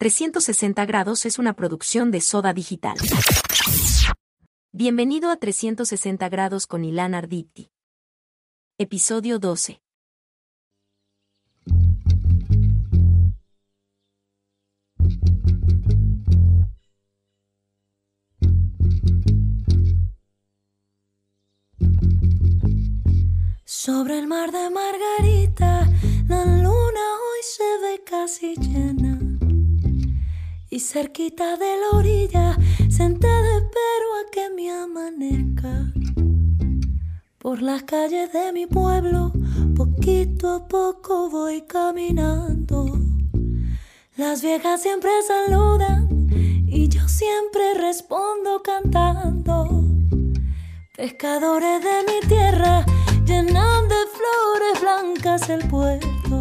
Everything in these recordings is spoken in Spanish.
360 grados es una producción de Soda Digital. Bienvenido a 360 grados con Ilan Arditi. Episodio 12. Sobre el mar de Margarita, la luna hoy se ve casi llena. Y cerquita de la orilla, sentada espero a que me amanezca. Por las calles de mi pueblo, poquito a poco voy caminando. Las viejas siempre saludan y yo siempre respondo cantando. Pescadores de mi tierra llenan de flores blancas el puerto.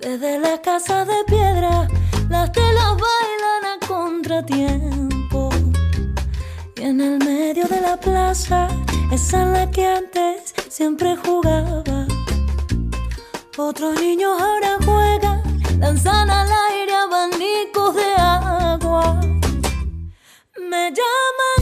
Desde la casa de piedra, las telas bailan a contratiempo. Y en el medio de la plaza, esa en la que antes siempre jugaba. Otros niños ahora juegan, lanzan al aire abanicos de agua. Me llaman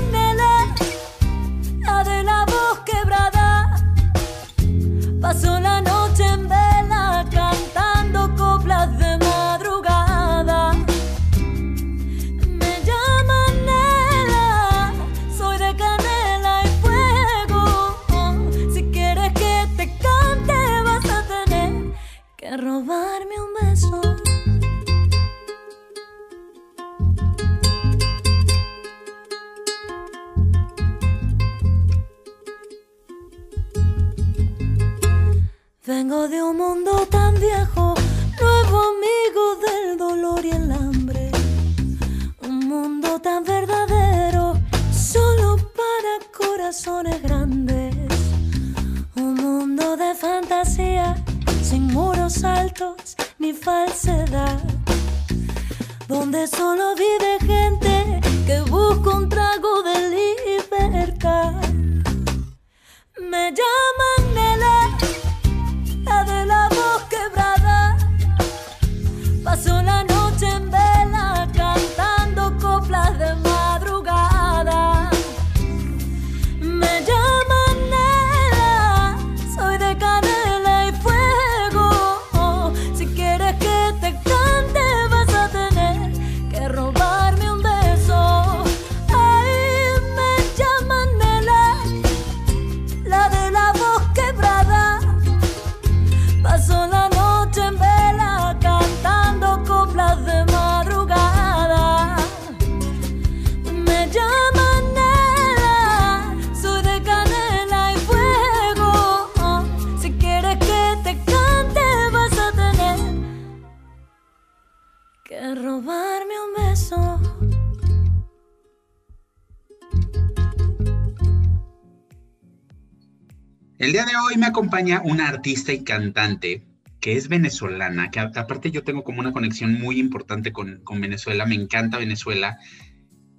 El día de hoy me acompaña una artista y cantante que es venezolana, que aparte yo tengo como una conexión muy importante con, con Venezuela, me encanta Venezuela.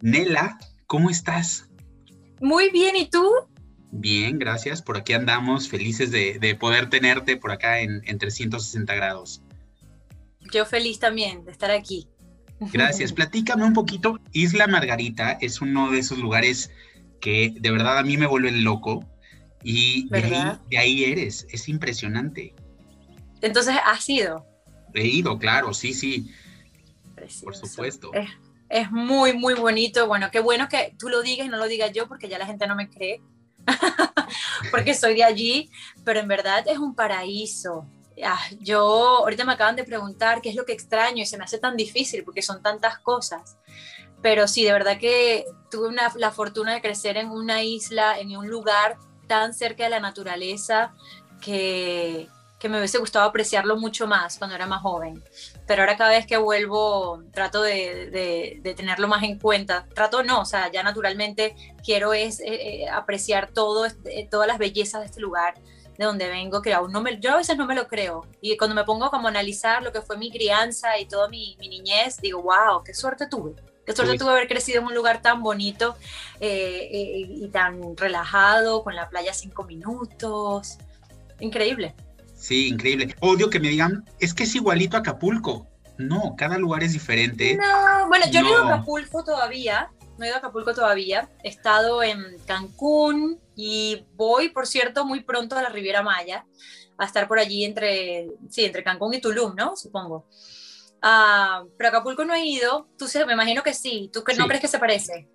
Nela, ¿cómo estás? Muy bien, ¿y tú? Bien, gracias. Por aquí andamos, felices de, de poder tenerte por acá en, en 360 grados. Yo feliz también de estar aquí. Gracias. Platícame un poquito. Isla Margarita es uno de esos lugares que de verdad a mí me vuelven loco y de ahí, de ahí eres. Es impresionante. Entonces, ha sido. He ido, claro, sí, sí, Precioso. por supuesto. Es, es muy, muy bonito. Bueno, qué bueno que tú lo digas y no lo diga yo porque ya la gente no me cree. porque soy de allí, pero en verdad es un paraíso. Ah, yo, ahorita me acaban de preguntar qué es lo que extraño y se me hace tan difícil porque son tantas cosas. Pero sí, de verdad que tuve una- la fortuna de crecer en una isla, en un lugar tan cerca de la naturaleza que, que me hubiese gustado apreciarlo mucho más cuando era más joven. Pero ahora cada vez que vuelvo trato de, de- de tenerlo más en cuenta. Trato no, o sea, ya naturalmente quiero es eh, eh, apreciar todo, eh, todas las bellezas de este lugar de donde vengo, que aún no me, yo a veces no me lo creo. Y cuando me pongo como a analizar lo que fue mi crianza y toda mi, mi niñez, digo, wow, qué suerte tuve. Qué suerte tuve haber crecido en un lugar tan bonito eh, eh, y tan relajado, con la playa cinco minutos. Increíble. Sí, increíble. Odio que me digan, es que es igualito a Acapulco. No, cada lugar es diferente. No, bueno, yo no, he ido a Acapulco todavía, no he ido a Acapulco todavía, he estado en Cancún y voy, por cierto, muy pronto a la Riviera Maya, a estar por allí entre, sí, entre Cancún y Tulum, ¿no? Supongo. Ah, pero Acapulco no he ido, tú me imagino que sí, ¿tú no crees que se parece?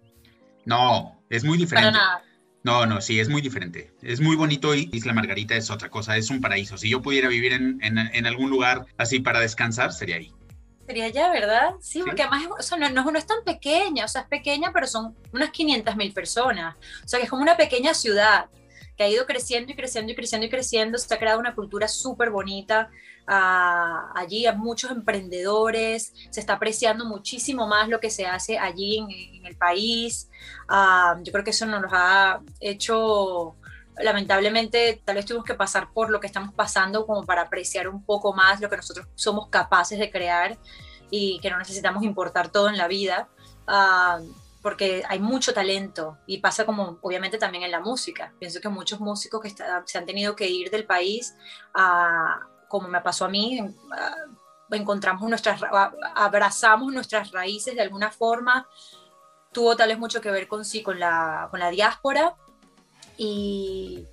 No, es muy diferente. Para nada. No, no, sí, es muy diferente. Es muy bonito y Isla Margarita es otra cosa, es un paraíso. Si yo pudiera vivir en, en, algún lugar así para descansar, sería ahí. Sería allá, ¿verdad? Sí, porque además o sea, no, no, es tan pequeña, o sea, es pequeña, pero son unas 500 mil personas. O sea, que es como una pequeña ciudad que ha ido creciendo y creciendo y creciendo y creciendo. Se ha creado una cultura súper bonita. Allí hay muchos emprendedores, se está apreciando muchísimo más lo que se hace allí en, el país. Ah, yo creo que eso nos ha hecho, lamentablemente, tal vez tuvimos que pasar por lo que estamos pasando como para apreciar un poco más lo que nosotros somos capaces de crear y que no necesitamos importar todo en la vida. Ah, porque hay mucho talento y pasa como obviamente también en la música. Pienso que muchos músicos que se han tenido que ir del país, como me pasó a mí, encontramos nuestras, abrazamos nuestras raíces de alguna forma, tuvo tal vez mucho que ver con sí, con la, con la diáspora, y,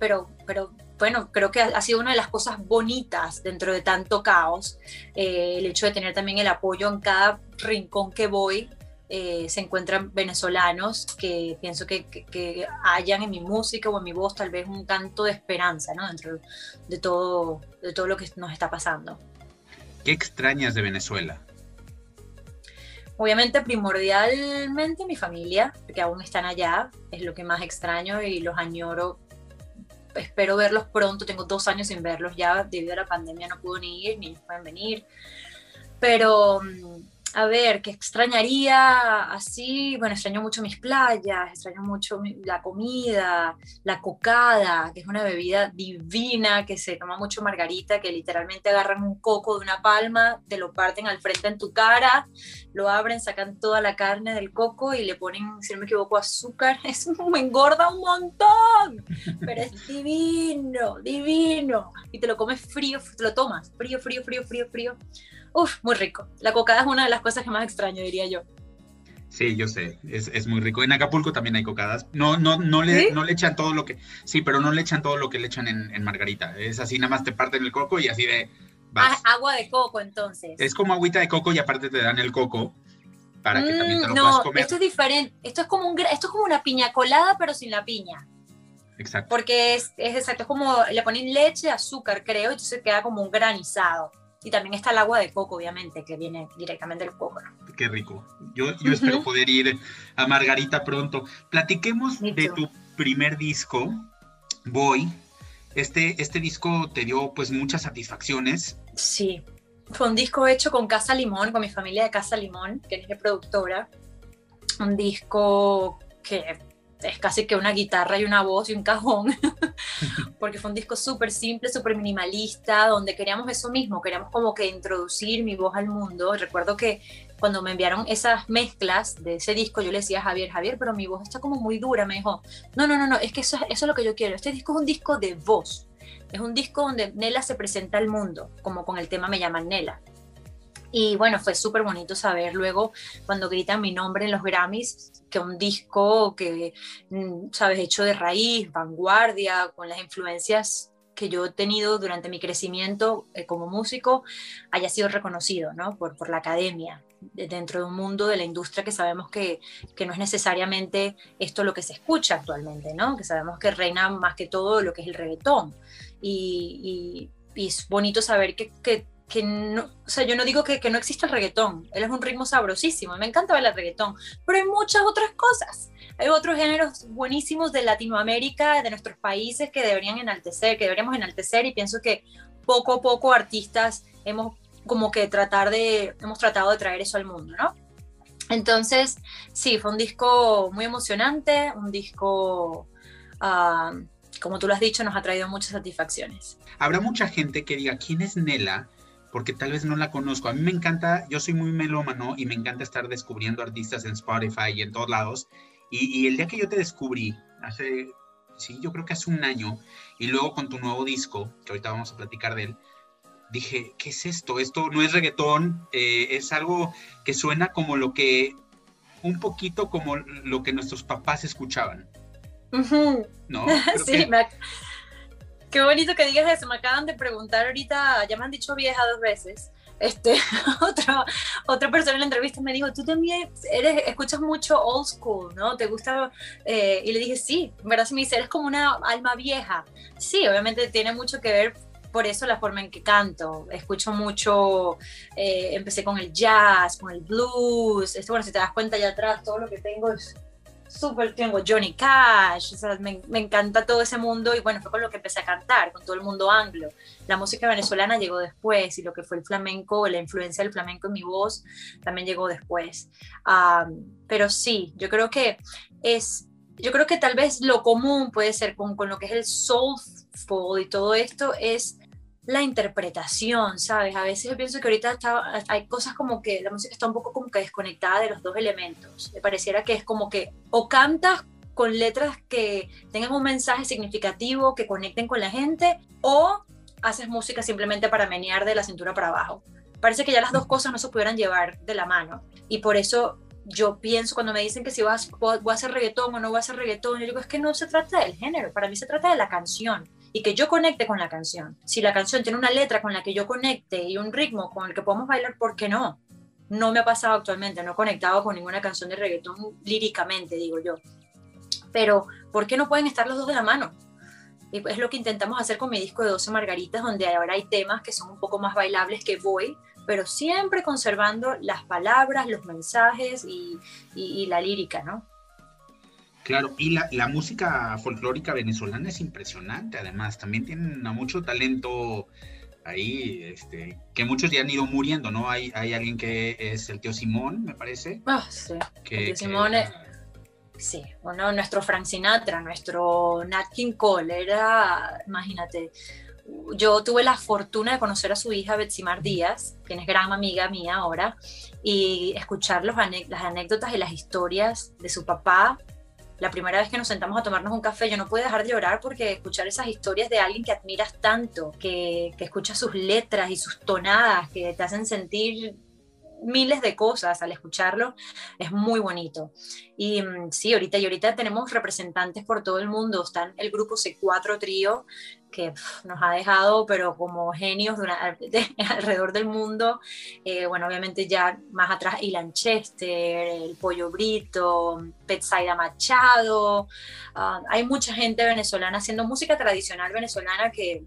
pero, pero bueno, creo que ha sido una de las cosas bonitas dentro de tanto caos, eh, el hecho de tener también el apoyo en cada rincón que voy eh, se encuentran venezolanos que pienso que, que, hayan en mi música o en mi voz tal vez un canto de esperanza ¿no? dentro de todo, de todo lo que nos está pasando. ¿Qué extrañas de Venezuela? Obviamente, primordialmente mi familia, que aún están allá, es lo que más extraño y los añoro. Espero verlos pronto, tengo dos años sin verlos ya, debido a la pandemia no puedo ni ir, ni pueden venir. Pero mm, a ver, que extrañaría así, bueno, extraño mucho mis playas, extraño mucho la comida, la cocada, que es una bebida divina, que se toma mucho margarita, que literalmente agarran un coco de una palma, te lo parten al frente en tu cara, lo abren, sacan toda la carne del coco y le ponen, si no me equivoco, azúcar, es, me engorda un montón, pero es divino, divino, y te lo comes frío, te lo tomas, frío, frío, frío, frío, frío Uf, muy rico. La cocada es una de las cosas que más extraño, diría yo. Sí, yo sé, es, muy rico. En Acapulco también hay cocadas. No, no, no le, no le echan todo lo que. Sí, pero no le echan todo lo que le echan en, Margarita. Es así, nada más te parten el coco y así de. Ah, agua de coco, entonces. Es como agüita de coco y aparte te dan el coco para que también te lo mm, no, puedas comer. Esto es diferente. Esto es como un esto es como una piña colada, pero sin la piña. Exacto. Porque es, es exacto, es como le ponen leche, azúcar, creo, y entonces queda como un granizado. Y también está el agua de coco, obviamente, que viene directamente del coco. Qué rico. Yo, yo espero poder ir a Margarita pronto. Platiquemos de tu primer disco, Voy. Este, este disco te dio pues muchas satisfacciones. Sí, fue un disco hecho con Casa Limón, con mi familia de Casa Limón, que es mi productora. Un disco que es casi que una guitarra y una voz y un cajón, porque fue un disco súper simple, súper minimalista, donde queríamos eso mismo, queríamos como que introducir mi voz al mundo. Recuerdo que cuando me enviaron esas mezclas de ese disco, yo le decía a Javier, Javier, pero mi voz está como muy dura, me dijo, no, no, no, no, es que eso, eso es lo que yo quiero, este disco es un disco de voz, es un disco donde Nela se presenta al mundo, como con el tema Me llaman Nela. Y bueno, fue súper bonito saber luego cuando gritan mi nombre en los Grammys, que un disco que, mm, sabes, hecho de raíz, vanguardia, con las influencias que yo he tenido durante mi crecimiento eh, como músico, haya sido reconocido ¿no? por, por la academia, dentro de un mundo de la industria que sabemos que, que, no es necesariamente esto lo que se escucha actualmente, ¿no? que sabemos que reina más que todo lo que es el reggaetón. Y, es bonito saber que que no, o sea, yo no digo que, que, no existe el reggaetón, él es un ritmo sabrosísimo, me encanta el reggaetón, pero hay muchas otras cosas. Hay otros géneros buenísimos de Latinoamérica, de nuestros países que deberían enaltecer, que deberíamos enaltecer y pienso que poco a poco artistas hemos como que tratar de, hemos tratado de traer eso al mundo, ¿no? Entonces, sí, fue un disco muy emocionante, un disco, ah, como tú lo has dicho, nos ha traído muchas satisfacciones. Habrá mucha gente que diga, ¿quién es Nela? Porque tal vez no la conozco. A mí me encanta, yo soy muy melómano y me encanta estar descubriendo artistas en Spotify y en todos lados. Y, el día que yo te descubrí, hace, sí, yo creo que hace un año, y luego con tu nuevo disco, que ahorita vamos a platicar de él, dije, ¿qué es esto? Esto no es reggaetón, eh, es algo que suena como lo que, un poquito como lo que nuestros papás escuchaban. ¿No? sí, qué bonito que digas eso. Me acaban de preguntar ahorita, ya me han dicho vieja dos veces. Este, otra, otra persona en la entrevista me dijo, tú también eres, escuchas mucho old school, ¿no? ¿Te gusta? Eh, y le dije, sí, en verdad, si me dice, eres como una alma vieja. Sí, obviamente tiene mucho que ver por eso la forma en que canto. Escucho mucho, eh, empecé con el jazz, con el blues. Esto, bueno, si te das cuenta allá atrás, todo lo que tengo es súper, tengo Johnny Cash, me, me, encanta todo ese mundo y bueno, fue con lo que empecé a cantar, con todo el mundo anglo. La música venezolana llegó después y lo que fue el flamenco, la influencia del flamenco en mi voz también llegó después. pero sí, yo creo que es, yo creo que tal vez lo común puede ser con, con lo que es el soulful y todo esto es la interpretación, ¿sabes? A veces yo pienso que ahorita hay cosas como que la música está un poco como que desconectada de los dos elementos. Me pareciera que es como que o cantas con letras que tengan un mensaje significativo, que conecten con la gente, o haces música simplemente para menear de la cintura para abajo. Parece que ya las dos cosas no se pudieran llevar de la mano. Y por eso yo pienso cuando me dicen que si vas, voy a hacer reggaetón o no voy a hacer reggaetón, yo digo, es que no se trata del género, para mí se trata de la canción y que yo conecte con la canción. Si la canción tiene una letra con la que yo conecte y un ritmo con el que podemos bailar, ¿por qué no? No me ha pasado actualmente, no he conectado con ninguna canción de reggaetón líricamente, digo yo. Pero, ¿por qué no pueden estar los dos de la mano? Y es lo que intentamos hacer con mi disco de 12 Margaritas, donde ahora hay temas que son un poco más bailables que voy, pero siempre conservando las palabras, los mensajes y, y la lírica, ¿no? Claro, y la, la, música folclórica venezolana es impresionante, además, también tienen mucho talento ahí, este, que muchos ya han ido muriendo, ¿no? Hay, hay alguien que es el tío Simón, me parece. Ah, sí. el tío Simón es, sí, bueno, nuestro Frank Sinatra, nuestro Nat King Cole, era, imagínate, yo tuve la fortuna de conocer a su hija Betsimar Díaz, quien es gran amiga mía ahora, y escuchar los las anécdotas y las historias de su papá la primera vez que nos sentamos a tomarnos un café, yo no puedo dejar de llorar porque escuchar esas historias de alguien que admiras tanto, que, que escucha sus letras y sus tonadas, que te hacen sentir miles de cosas al escucharlo, es muy bonito. Y mm, sí, ahorita y ahorita tenemos representantes por todo el mundo, están el grupo C4 Trío, que nos ha dejado, pero como genios alrededor del mundo. Eh, bueno, obviamente ya más atrás Ilan Chester, el Pollo Brito, Petsaida Machado. Ah, hay mucha gente venezolana haciendo música tradicional venezolana que,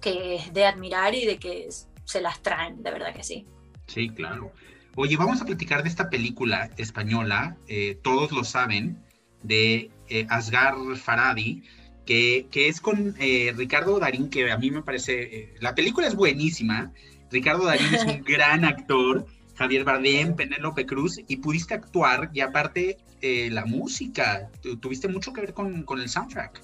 que es de admirar y de que se las traen, de verdad que sí. Sí, claro. Oye, vamos a platicar de esta película española, eh, todos lo saben, de eh, Asgar Faradi, que, que, es con eh, Ricardo Darín, que a mí me parece, la película es buenísima, Ricardo Darín es un gran actor, Javier Bardem, Penélope Cruz, y pudiste actuar, y aparte la música, tuviste mucho que ver con, con el soundtrack.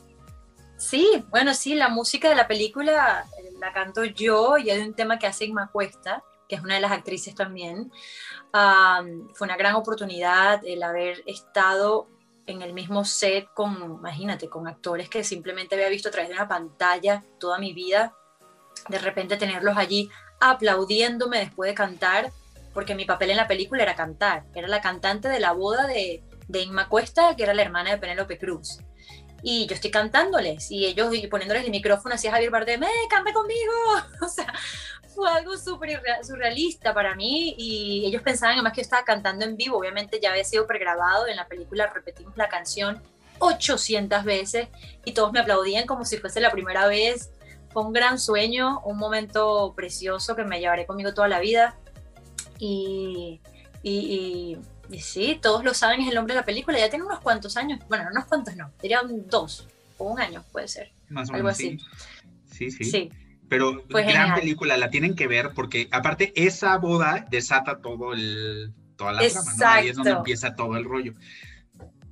Sí, bueno, sí, la música de la película la canto yo y hay un tema que hace Inma Cuesta, que es una de las actrices también. fue una gran oportunidad el haber estado en el mismo set con, imagínate, con actores que simplemente había visto a través de una pantalla toda mi vida, de repente tenerlos allí aplaudiéndome después de cantar, porque mi papel en la película era cantar, era la cantante de la boda de, de Inma Cuesta, que era la hermana de Penélope Cruz y yo estoy cantándoles y ellos poniéndoles el micrófono así a Javier Bardem, ¡eh, cante conmigo! O sea, fue algo súper surrealista para mí y ellos pensaban además que yo estaba cantando en vivo, obviamente ya había sido pregrabado, en la película repetimos la canción 800 veces y todos me aplaudían como si fuese la primera vez. Fue un gran sueño, un momento precioso que me llevaré conmigo toda la vida y sí, todos lo saben, es el nombre de la película. Ya tiene unos cuantos años. Bueno, unos cuantos no. Dirían dos o un año, puede ser. Más o menos. Algo así. Sí, sí. sí. Pero gran película, la tienen que ver porque aparte esa boda desata todo el, toda la trama, ¿no? Ahí es donde empieza todo el rollo.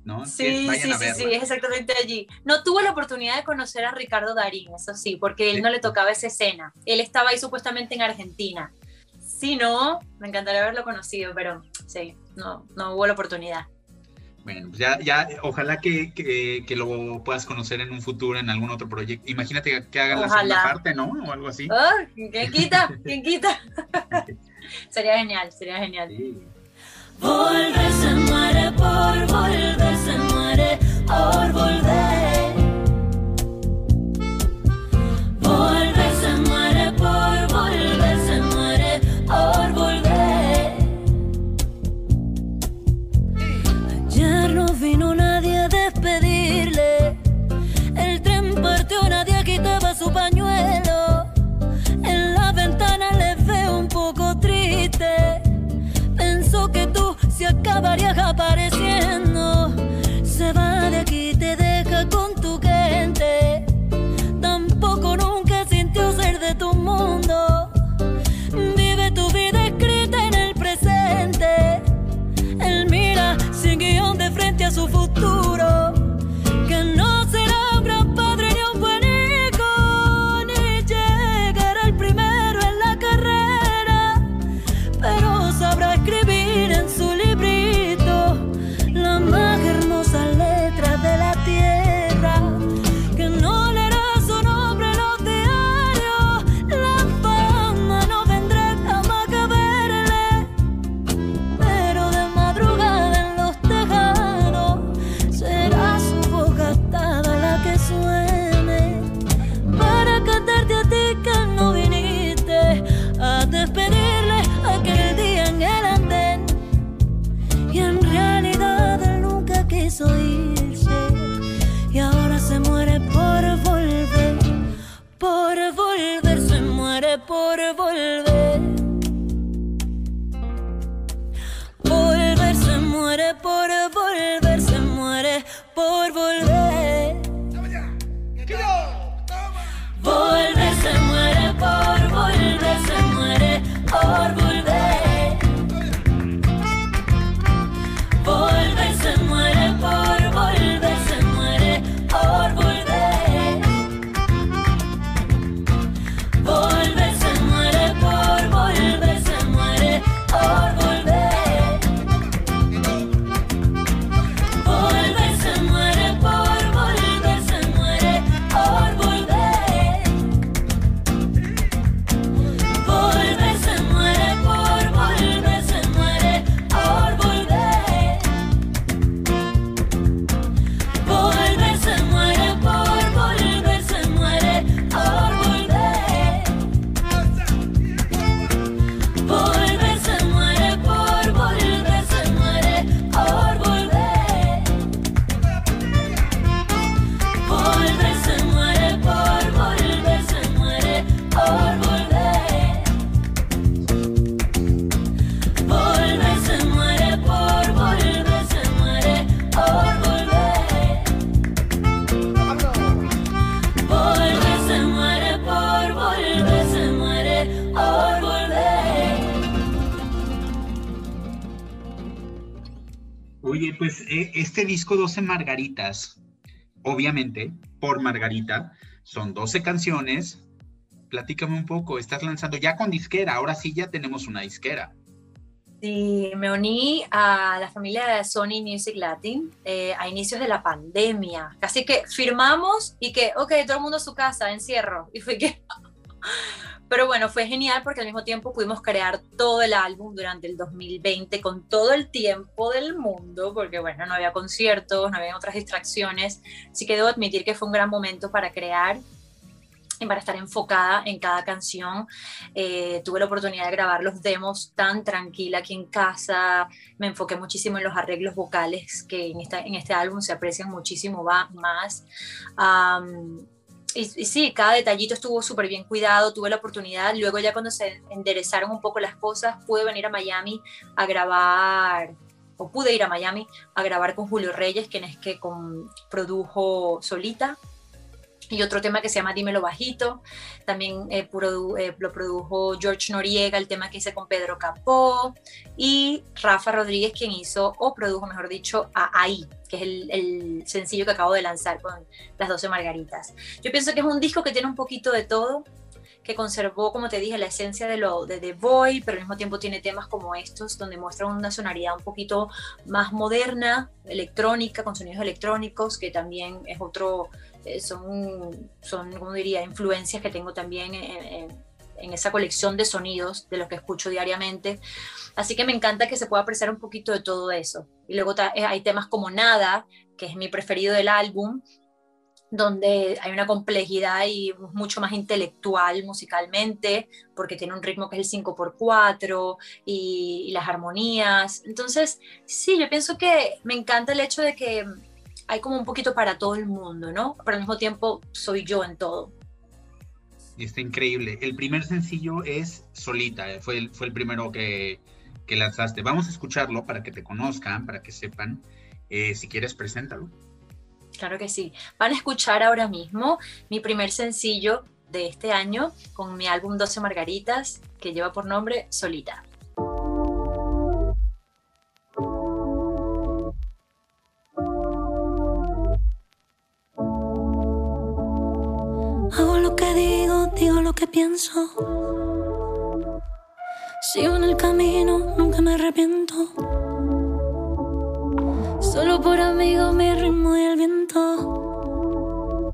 ¿no? Sí, sí, sí, sí, es exactamente allí. No tuve la oportunidad de conocer a Ricardo Darín, eso sí, porque él no le tocaba esa escena. Él estaba ahí supuestamente en Argentina. Si no, me encantaría haberlo conocido, pero sí, no, no hubo la oportunidad. Bueno, pues ya, ya, ojalá que, que, lo puedas conocer en un futuro, en algún otro proyecto. Imagínate que hagan la segunda parte, ¿no? O algo así. Oh, ¿Quién quita? ¿Quién quita? sería genial, sería genial. Volver se muere por volver, se muere por. Volver este disco 12 Margaritas, obviamente, por Margarita, son 12 canciones. Platícame un poco, estás lanzando ya con disquera, ahora sí ya tenemos una disquera. Sí, me uní a la familia de Sony Music Latin eh, a inicios de la pandemia. Casi que firmamos y que, ok, todo el mundo a su casa, encierro. Y fue que... Pero bueno, fue genial porque al mismo tiempo pudimos crear todo el álbum durante el 2020 con todo el tiempo del mundo, porque bueno, no había conciertos, no había otras distracciones. Así que debo admitir que fue un gran momento para crear y para estar enfocada en cada canción. Eh, tuve la oportunidad de grabar los demos tan tranquila aquí en casa. Me enfoqué muchísimo en los arreglos vocales que en, esta, en este álbum se aprecian muchísimo más. Um, y, sí, cada detallito estuvo súper bien cuidado, tuve la oportunidad, luego ya cuando se enderezaron un poco las cosas, pude venir a Miami a grabar, o pude ir a Miami a grabar con Julio Reyes, quien es que con, produjo Solita, y otro tema que se llama Dímelo Bajito, también eh, produ eh, lo produjo George Noriega, el tema que hice con Pedro Capó, y Rafa Rodríguez, quien hizo, o produjo, mejor dicho, a Ahí, que es el, el, sencillo que acabo de lanzar con las 12 Margaritas. Yo pienso que es un disco que tiene un poquito de todo, que conservó, como te dije, la esencia de lo de The Boy, pero al mismo tiempo tiene temas como estos, donde muestra una sonoridad un poquito más moderna, electrónica, con sonidos electrónicos, que también es otro, son, son, como diría, influencias que tengo también en, en esa colección de sonidos de los que escucho diariamente. Así que me encanta que se pueda apreciar un poquito de todo eso. Y luego eh, hay temas como Nada, que es mi preferido del álbum, donde hay una complejidad y mucho más intelectual musicalmente, porque tiene un ritmo que es el 5x4 y, y, las armonías. Entonces, sí, yo pienso que me encanta el hecho de que hay como un poquito para todo el mundo, ¿no? Pero al mismo tiempo soy yo en todo. Y está increíble. El primer sencillo es Solita, eh, fue el, fue el primero que, que lanzaste. Vamos a escucharlo para que te conozcan, para que sepan. Eh, si quieres, preséntalo. Claro que sí. Van a escuchar ahora mismo mi primer sencillo de este año con mi álbum 12 Margaritas que lleva por nombre Solita. Digo, lo que pienso. Sigo en el camino, nunca me arrepiento. Solo por amigos mi ritmo y el viento.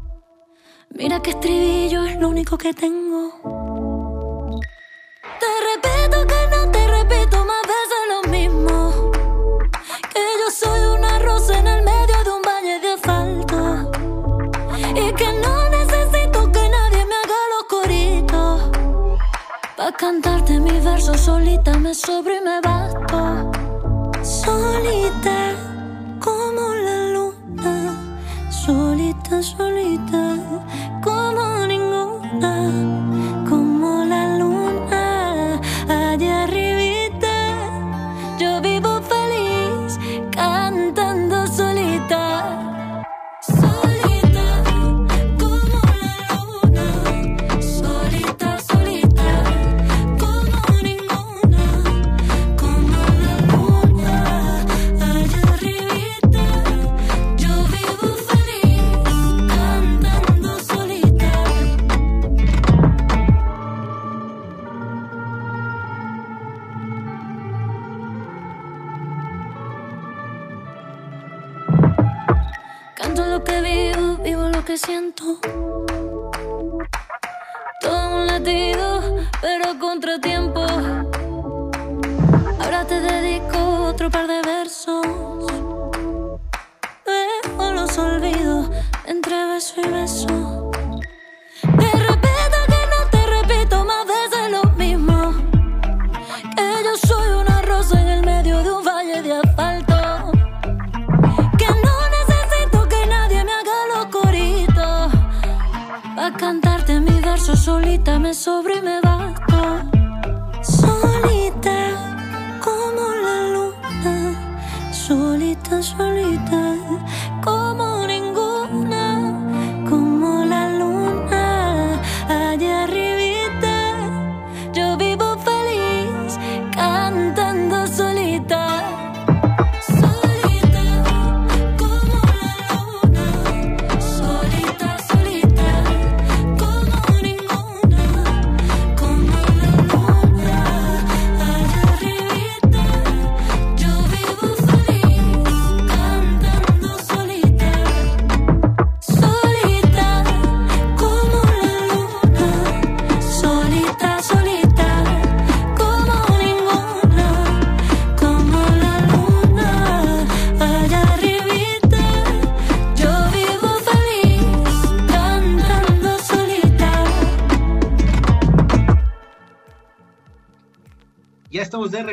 Mira que estribillo es lo único que tengo. Te repito cantarte mis versos solita me sobro y me basto. Solita como la luna, solita, solita, como ninguna,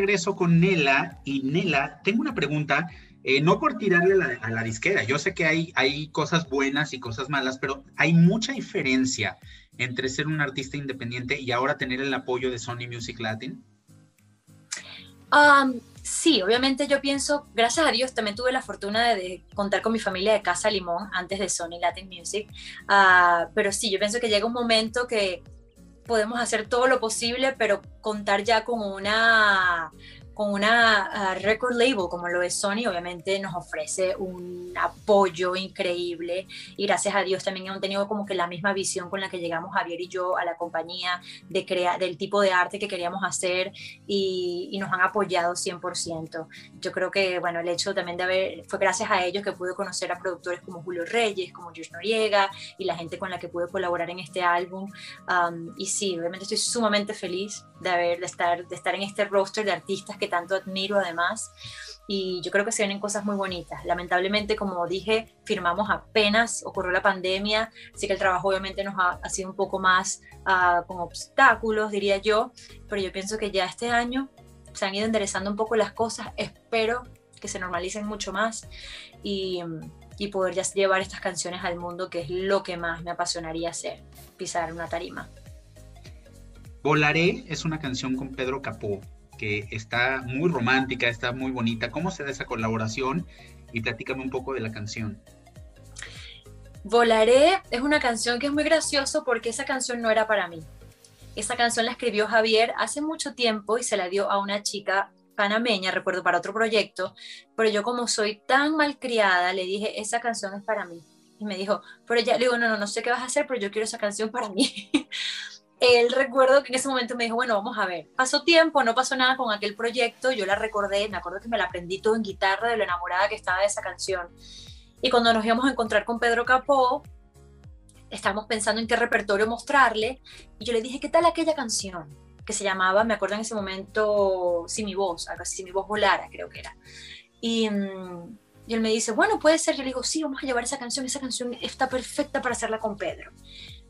regreso con Nela. Y Nela, tengo una pregunta, eh, no por tirarle a la, a la disquera. Yo sé que hay, hay cosas buenas y cosas malas, pero hay mucha diferencia entre ser un artista independiente y ahora tener el apoyo de Sony Music Latin. Um, sí, obviamente yo pienso, gracias a Dios también tuve la fortuna de, de contar con mi familia de Casa Limón antes de Sony Latin Music, Ah, pero sí, yo pienso que llega un momento que podemos hacer todo lo posible, pero contar ya con una con una ah, record label como lo es Sony, obviamente nos ofrece un apoyo increíble y gracias a Dios también hemos tenido como que la misma visión con la que llegamos Javier y yo a la compañía de crear del tipo de arte que queríamos hacer y, y, nos han apoyado 100%. Yo creo que, bueno, el hecho también de haber, fue gracias a ellos que pude conocer a productores como Julio Reyes, como George Noriega y la gente con la que pude colaborar en este álbum. Um, y sí, obviamente estoy sumamente feliz de, haber, de, estar, de estar en este roster de artistas que tanto admiro además. Y yo creo que se vienen cosas muy bonitas. Lamentablemente, como dije, firmamos apenas, ocurrió la pandemia, así que el trabajo obviamente nos ha, sido un poco más uh, con obstáculos, diría yo, pero yo pienso que ya este año se han ido enderezando un poco las cosas. Espero que se normalicen mucho más y, y poder ya llevar estas canciones al mundo, que es lo que más me apasionaría hacer, pisar una tarima. Volaré es una canción con Pedro Capó, que está muy romántica, está muy bonita. ¿Cómo se da esa colaboración? Y platícame un poco de la canción. Volaré es una canción que es muy gracioso porque esa canción no era para mí. Esa canción la escribió Javier hace mucho tiempo y se la dio a una chica panameña, recuerdo, para otro proyecto, pero yo como soy tan malcriada, le dije, esa canción es para mí. Y me dijo, pero ya, le digo, no, no, no sé qué vas a hacer, pero yo quiero esa canción para mí. él recuerdo que en ese momento me dijo, bueno, vamos a ver, pasó tiempo, no pasó nada con aquel proyecto, yo la recordé, me acuerdo que me la aprendí todo en guitarra de lo enamorada que estaba de esa canción. Y cuando nos íbamos a encontrar con Pedro Capó, estábamos pensando en qué repertorio mostrarle, y yo le dije, ¿qué tal aquella canción? Que se llamaba, me acuerdo en ese momento, Si mi voz, algo así, Si mi voz volara, creo que era. Y, mm, y él me dice, bueno, puede ser. Yo le digo, sí, vamos a llevar esa canción, esa canción está perfecta para hacerla con Pedro.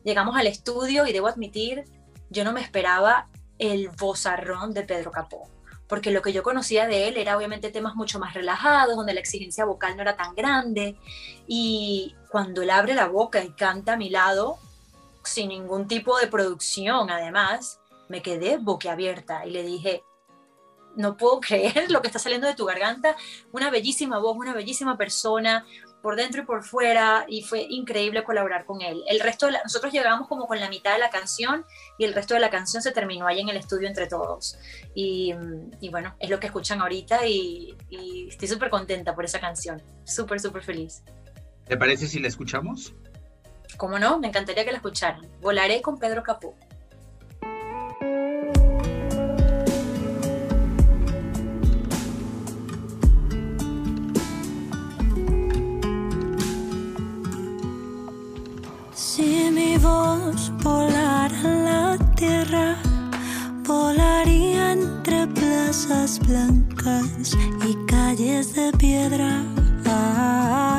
Llegamos al estudio y debo admitir, yo no me esperaba el vozarrón de Pedro Capó, porque lo que yo conocía de él era obviamente temas mucho más relajados, donde la exigencia vocal no era tan grande, y cuando él abre la boca y canta a mi lado, sin ningún tipo de producción además, me quedé boquiabierta y le dije, no puedo creer lo que está saliendo de tu garganta, una bellísima voz, una bellísima persona, por dentro y por fuera y fue increíble colaborar con él. El resto de nosotros llegamos como con la mitad de la canción y el resto de la canción se terminó ahí en el estudio entre todos. Y, y bueno, es lo que escuchan ahorita y, y estoy súper contenta por esa canción, súper, súper feliz. ¿Te parece si la escuchamos? ¿Cómo no? Me encantaría que la escucharan. Volaré con Pedro Capó. Voz volara en la tierra, volaría entre plazas blancas y calles de piedra. Ay,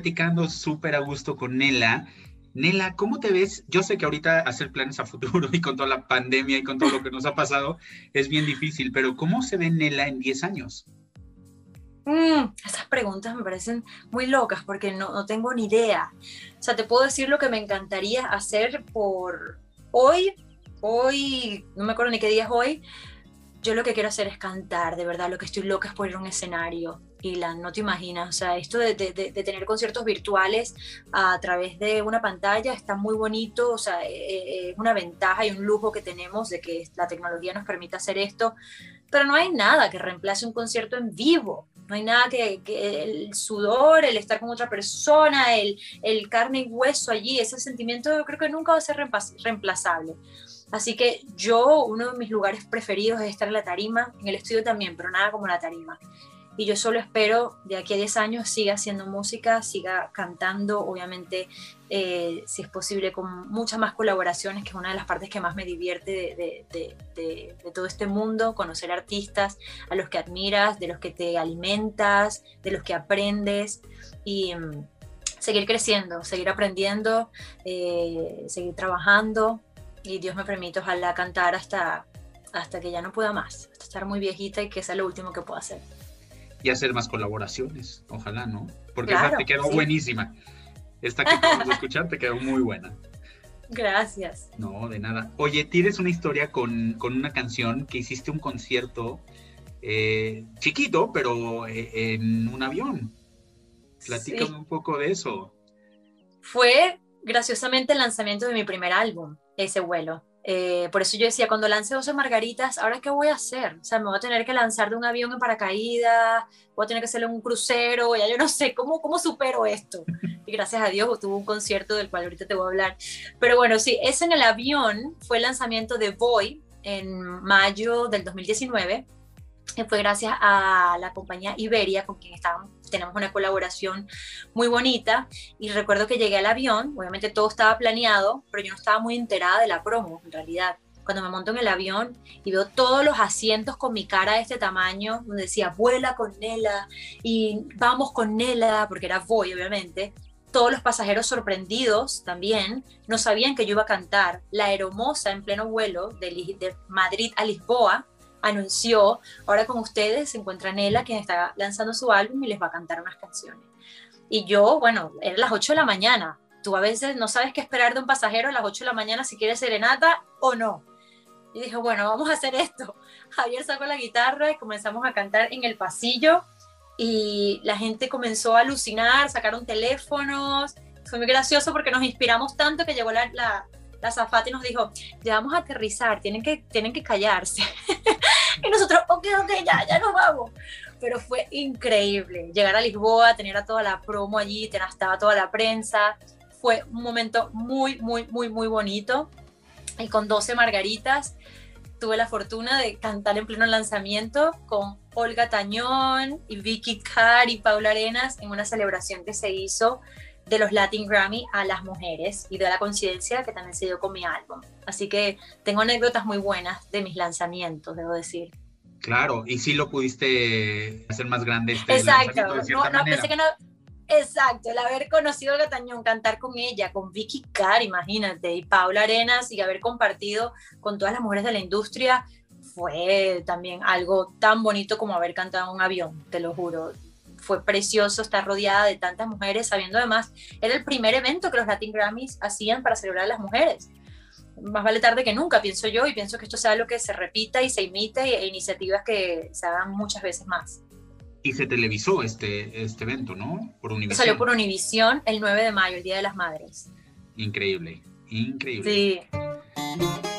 platicando súper a gusto con Nela. Nela, ¿cómo te ves? Yo sé que ahorita hacer planes a futuro y con toda la pandemia y con todo lo que nos ha pasado es bien difícil, pero ¿cómo se ve Nela en 10 años? Mm, esas preguntas me parecen muy locas porque no, no, tengo ni idea. O sea, te puedo decir lo que me encantaría hacer por hoy. Hoy, no me acuerdo ni qué día es hoy. Yo lo que quiero hacer es cantar, de verdad. Lo que estoy loca es poner un escenario. Y la, no te imaginas, o sea, esto de, de, de, tener conciertos virtuales a través de una pantalla está muy bonito, o sea, eh, eh, es una ventaja y un lujo que tenemos de que la tecnología nos permita hacer esto, pero no hay nada que reemplace un concierto en vivo. No hay nada que, que, el sudor, el estar con otra persona, el, el, carne y hueso allí, ese sentimiento yo creo que nunca va a ser reemplazable. Así que yo, uno de mis lugares preferidos es estar en la tarima, en el estudio también, pero nada como la tarima y yo solo espero de aquí a 10 años siga haciendo música, siga cantando, obviamente, eh, si es posible, con muchas más colaboraciones, que es una de las partes que más me divierte de, todo este mundo, conocer artistas a los que admiras, de los que te alimentas, de los que aprendes y um, seguir creciendo, seguir aprendiendo, eh, seguir trabajando y Dios me permite ojalá cantar hasta, hasta que ya no pueda más, hasta estar muy viejita y que sea lo último que pueda hacer y hacer más colaboraciones, ojalá, ¿no? Porque claro, esa te quedó sí. buenísima. Esta que acabamos de escuchar te quedó muy buena. Gracias. No, de nada. Oye, tienes una historia con, con una canción que hiciste un concierto eh, chiquito, pero eh, en un avión. Platícame sí. un poco de eso. Fue graciosamente el lanzamiento de mi primer álbum, ese vuelo. Eh, por eso yo decía, cuando lance 12 margaritas, ¿ahora qué voy a hacer? O sea, me voy a tener que lanzar de un avión en paracaídas, voy a tener que hacerlo en un crucero, ya yo no sé, ¿cómo, cómo supero esto? Y gracias a Dios tuve un concierto del cual ahorita te voy a hablar. Pero bueno, sí, ese en el avión fue el lanzamiento de Boy en mayo del 2019 fue gracias a la compañía Iberia, con quien estábamos, tenemos una colaboración muy bonita. Y recuerdo que llegué al avión, obviamente todo estaba planeado, pero yo no estaba muy enterada de la promo, en realidad. Cuando me monto en el avión y veo todos los asientos con mi cara de este tamaño, donde decía, vuela con Nela y vamos con Nela, porque era voy, obviamente. Todos los pasajeros sorprendidos también no sabían que yo iba a cantar La Aeromosa en pleno vuelo de Madrid a Lisboa anunció, ahora con ustedes se encuentra Nela, quien está lanzando su álbum y les va a cantar unas canciones. Y yo, bueno, eran las 8 de la mañana. Tú a veces no sabes qué esperar de un pasajero a las 8 de la mañana si quiere serenata o no. Y dije, bueno, vamos a hacer esto. Javier sacó la guitarra y comenzamos a cantar en el pasillo y la gente comenzó a alucinar, sacaron teléfonos. Fue muy gracioso porque nos inspiramos tanto que llegó la, la, la zafata y nos dijo, ya vamos a aterrizar, tienen que, tienen que callarse. y nosotros, ok, ok, ya, ya nos vamos. Pero fue increíble llegar a Lisboa, tener a toda la promo allí, tener, estaba toda la prensa. Fue un momento muy, muy, muy, muy bonito. Y con 12 margaritas tuve la fortuna de cantar en pleno lanzamiento con Olga Tañón y Vicky Carr y Paula Arenas en una celebración que se hizo de los Latin Grammy a las mujeres y de la coincidencia que también se dio con mi álbum. Así que tengo anécdotas muy buenas de mis lanzamientos, debo decir. Claro, y sí lo pudiste hacer más grande este Exacto, no, no pensé que no. Exacto, el haber conocido a Gatañón, cantar con ella, con Vicky Carr, imagínate, y Paula Arenas, y haber compartido con todas las mujeres de la industria, fue también algo tan bonito como haber cantado en un avión, te lo juro fue precioso estar rodeada de tantas mujeres, sabiendo además, era el primer evento que los Latin Grammys hacían para celebrar a las mujeres. Más vale tarde que nunca, pienso yo, y pienso que esto sea algo que se repita y se imite e iniciativas que se hagan muchas veces más. Y se televisó este, este evento, ¿no? Por Univision. Salió por Univision el 9 de mayo, el Día de las Madres. Increíble, increíble. Sí.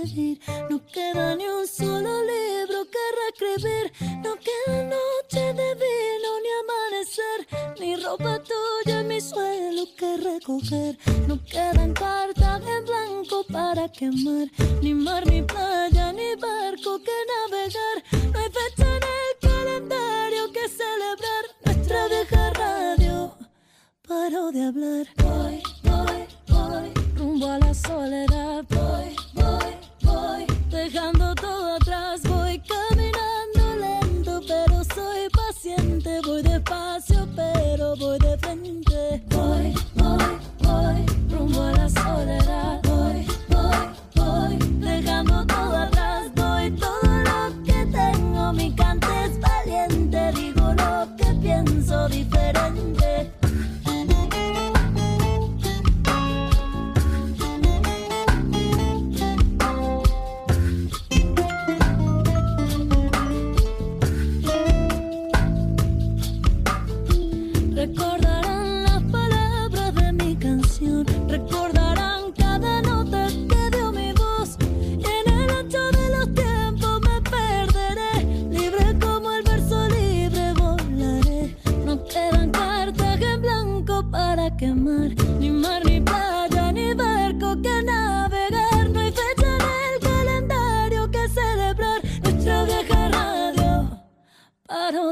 No queda ni un solo libro que reescribir. No queda noche de vino ni amanecer. Ni ropa tuya en mi suelo que recoger.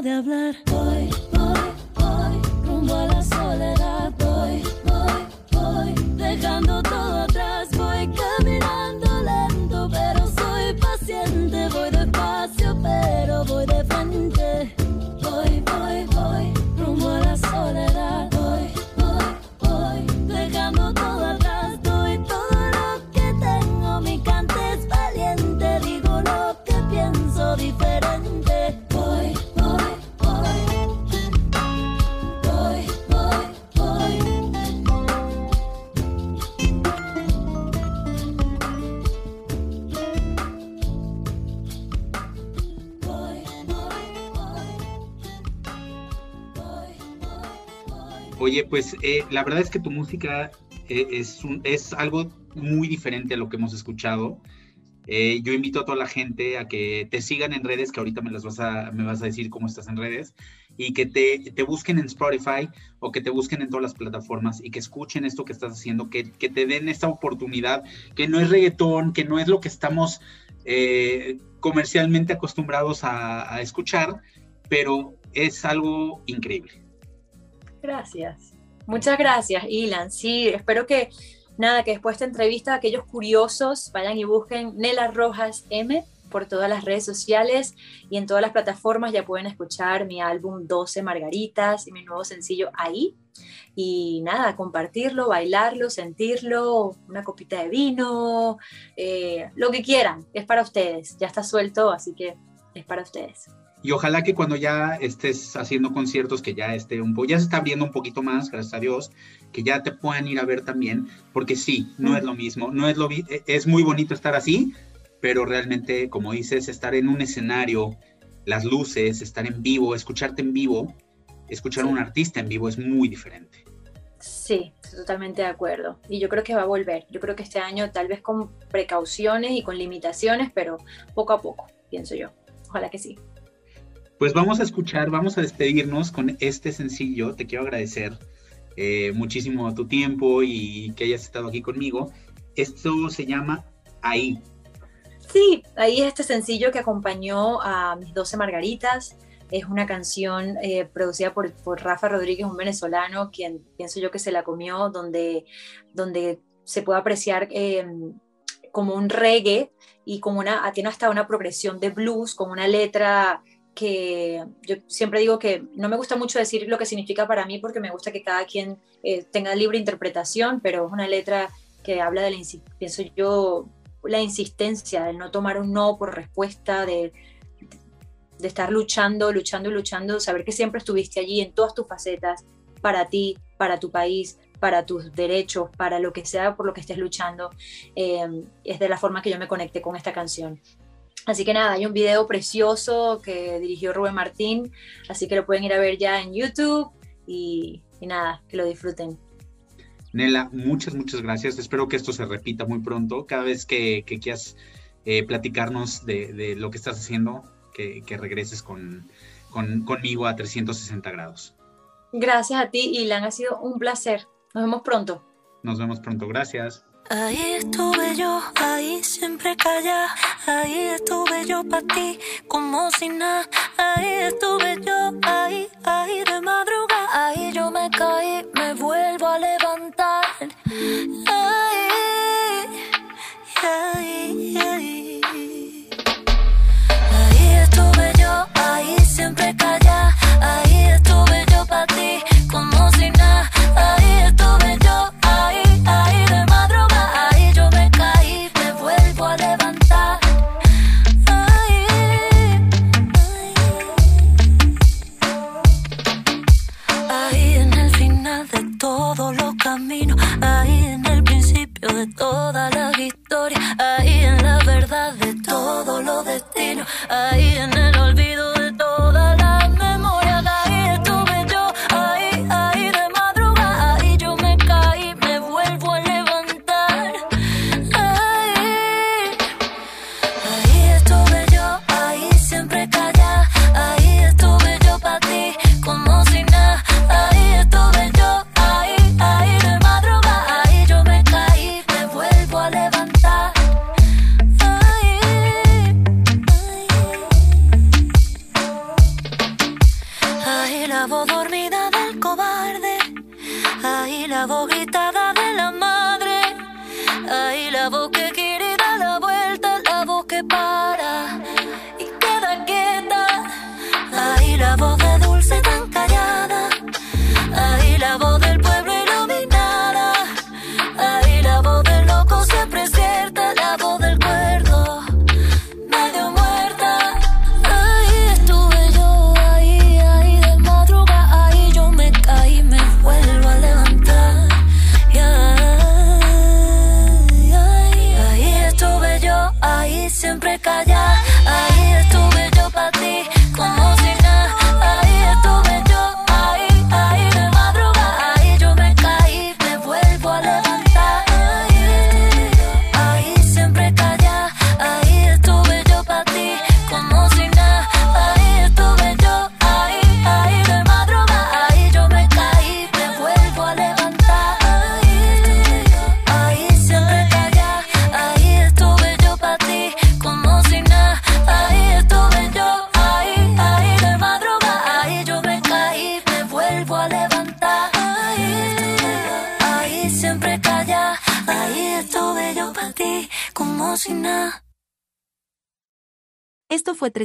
De hablar. Pues eh, la verdad es que tu música eh, es, algo muy diferente a lo que hemos escuchado. Eh, yo invito a toda la gente a que te sigan en redes, que ahorita me las vas a, decir cómo estás en redes, y que te, busquen en Spotify o que te busquen en todas las plataformas y que escuchen esto que estás haciendo, que, te den esta oportunidad, que no es reggaetón, que no es lo que estamos comercialmente acostumbrados a escuchar, pero es algo increíble. Gracias. Muchas gracias, Ilan. Sí, espero que nada, que después de esta entrevista, aquellos curiosos vayan y busquen Nela Rojas M por todas las redes sociales y en todas las plataformas ya pueden escuchar mi álbum 12 Margaritas y mi nuevo sencillo ahí. Y nada, compartirlo, bailarlo, sentirlo, una copita de vino, eh, lo que quieran, es para ustedes. Ya está suelto, así que es para ustedes. Y ojalá que cuando ya estés haciendo conciertos, que ya esté un poco, ya se está abriendo un poquito más, gracias a Dios, que ya te puedan ir a ver también, porque sí, no es lo mismo, no es lo e- es muy bonito estar así, pero realmente, como dices, estar en un escenario, las luces, estar en vivo, escucharte en vivo, escuchar a un artista en vivo es muy diferente. Sí, estoy totalmente de acuerdo. Y yo creo que va a volver. Yo creo que este año tal vez con precauciones y con limitaciones, pero poco a poco, pienso yo. Ojalá que sí. Pues vamos a escuchar, vamos a despedirnos con este sencillo. Te quiero agradecer eh, muchísimo tu tiempo y que hayas estado aquí conmigo. Esto se llama Ahí. Sí, ahí es este sencillo que acompañó a mis 12 Margaritas. Es una canción eh, producida por, Rafa Rodríguez, un venezolano, quien pienso yo que se la comió, donde, donde se puede apreciar eh, como un reggae y como una, tiene hasta una progresión de blues, con una letra que yo siempre digo que no me gusta mucho decir lo que significa para mí porque me gusta que cada quien eh, tenga libre interpretación, pero es una letra que habla de la, pienso yo, la insistencia, del no tomar un no por respuesta, de, de estar luchando, luchando y luchando, saber que siempre estuviste allí en todas tus facetas, para ti, para tu país, para tus derechos, para lo que sea por lo que estés luchando. Eh, es de la forma que yo me conecté con esta canción. Así que nada, hay un video precioso que dirigió Rubén Martín, así que lo pueden ir a ver ya en YouTube y, y nada, que lo disfruten. Nela, muchas, muchas gracias. Espero que esto se repita muy pronto. Cada vez que, que quieras eh, platicarnos de, de lo que estás haciendo, que, que regreses con, con- conmigo a 360 grados. Gracias a ti, Ilan, ha sido un placer. Nos vemos pronto. Nos vemos pronto. Gracias. Ahí estuve yo, ahí siempre callada, ahí estuve yo para ti, como si nada, ahí estuve yo, ahí, ahí de madrugada, ahí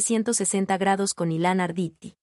360 grados con Ilan Arditi.